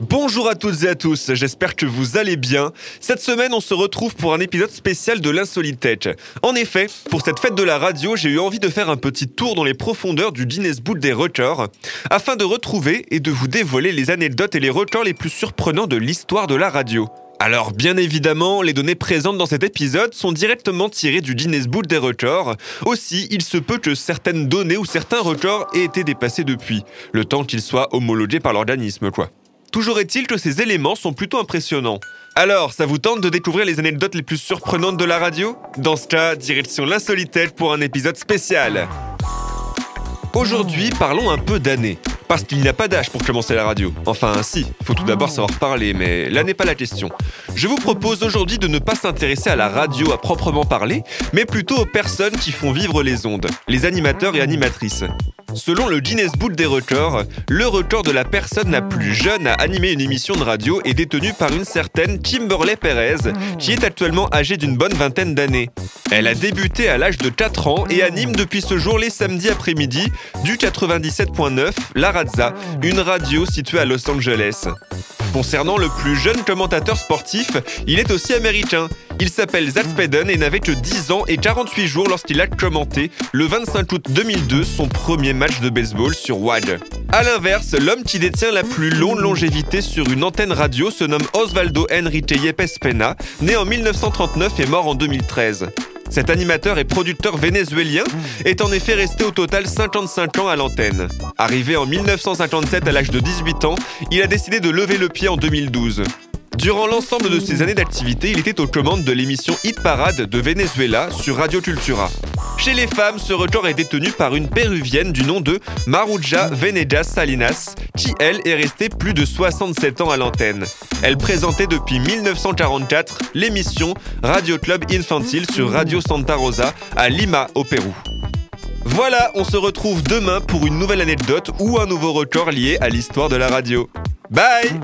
Bonjour à toutes et à tous, j'espère que vous allez bien. Cette semaine, on se retrouve pour un épisode spécial de l'Insolitech. En effet, pour cette fête de la radio, j'ai eu envie de faire un petit tour dans les profondeurs du Guinness Book des records, afin de retrouver et de vous dévoiler les anecdotes et les records les plus surprenants de l'histoire de la radio. Alors bien évidemment, les données présentes dans cet épisode sont directement tirées du Guinness Book des records. Aussi, il se peut que certaines données ou certains records aient été dépassés depuis, le temps qu'ils soient homologués par l'organisme quoi. Toujours est-il que ces éléments sont plutôt impressionnants. Alors, ça vous tente de découvrir les anecdotes les plus surprenantes de la radio? Dans ce cas, direction l'insolitaire pour un épisode spécial. Aujourd'hui, parlons un peu d'années. Parce qu'il n'y a pas d'âge pour commencer la radio. Enfin, si, faut tout d'abord savoir parler, mais là n'est pas la question. Je vous propose aujourd'hui de ne pas s'intéresser à la radio à proprement parler, mais plutôt aux personnes qui font vivre les ondes, les animateurs et animatrices. Selon le Guinness Book des records, le record de la personne la plus jeune à animer une émission de radio est détenu par une certaine Kimberly Perez, qui est actuellement âgée d'une bonne vingtaine d'années. Elle a débuté à l'âge de 4 ans et anime depuis ce jour les samedis après-midi du 97.9 La Razza, une radio située à Los Angeles. Concernant le plus jeune commentateur sportif, il est aussi américain. Il s'appelle Zach Spaden et n'avait que 10 ans et 48 jours lorsqu'il a commenté le 25 août 2002 son premier match de baseball sur WAD. A l'inverse, l'homme qui détient la plus longue longévité sur une antenne radio se nomme Osvaldo Enrique Yepes Pena, né en 1939 et mort en 2013. Cet animateur et producteur vénézuélien est en effet resté au total 55 ans à l'antenne. Arrivé en 1957 à l'âge de 18 ans, il a décidé de lever le pied en 2012. Durant l'ensemble de ses années d'activité, il était aux commandes de l'émission Hit Parade de Venezuela sur Radio Cultura. Chez les femmes, ce record est détenu par une péruvienne du nom de Maruja Venegas Salinas, qui elle est restée plus de 67 ans à l'antenne. Elle présentait depuis 1944 l'émission Radio Club Infantil sur Radio Santa Rosa à Lima, au Pérou. Voilà, on se retrouve demain pour une nouvelle anecdote ou un nouveau record lié à l'histoire de la radio. Bye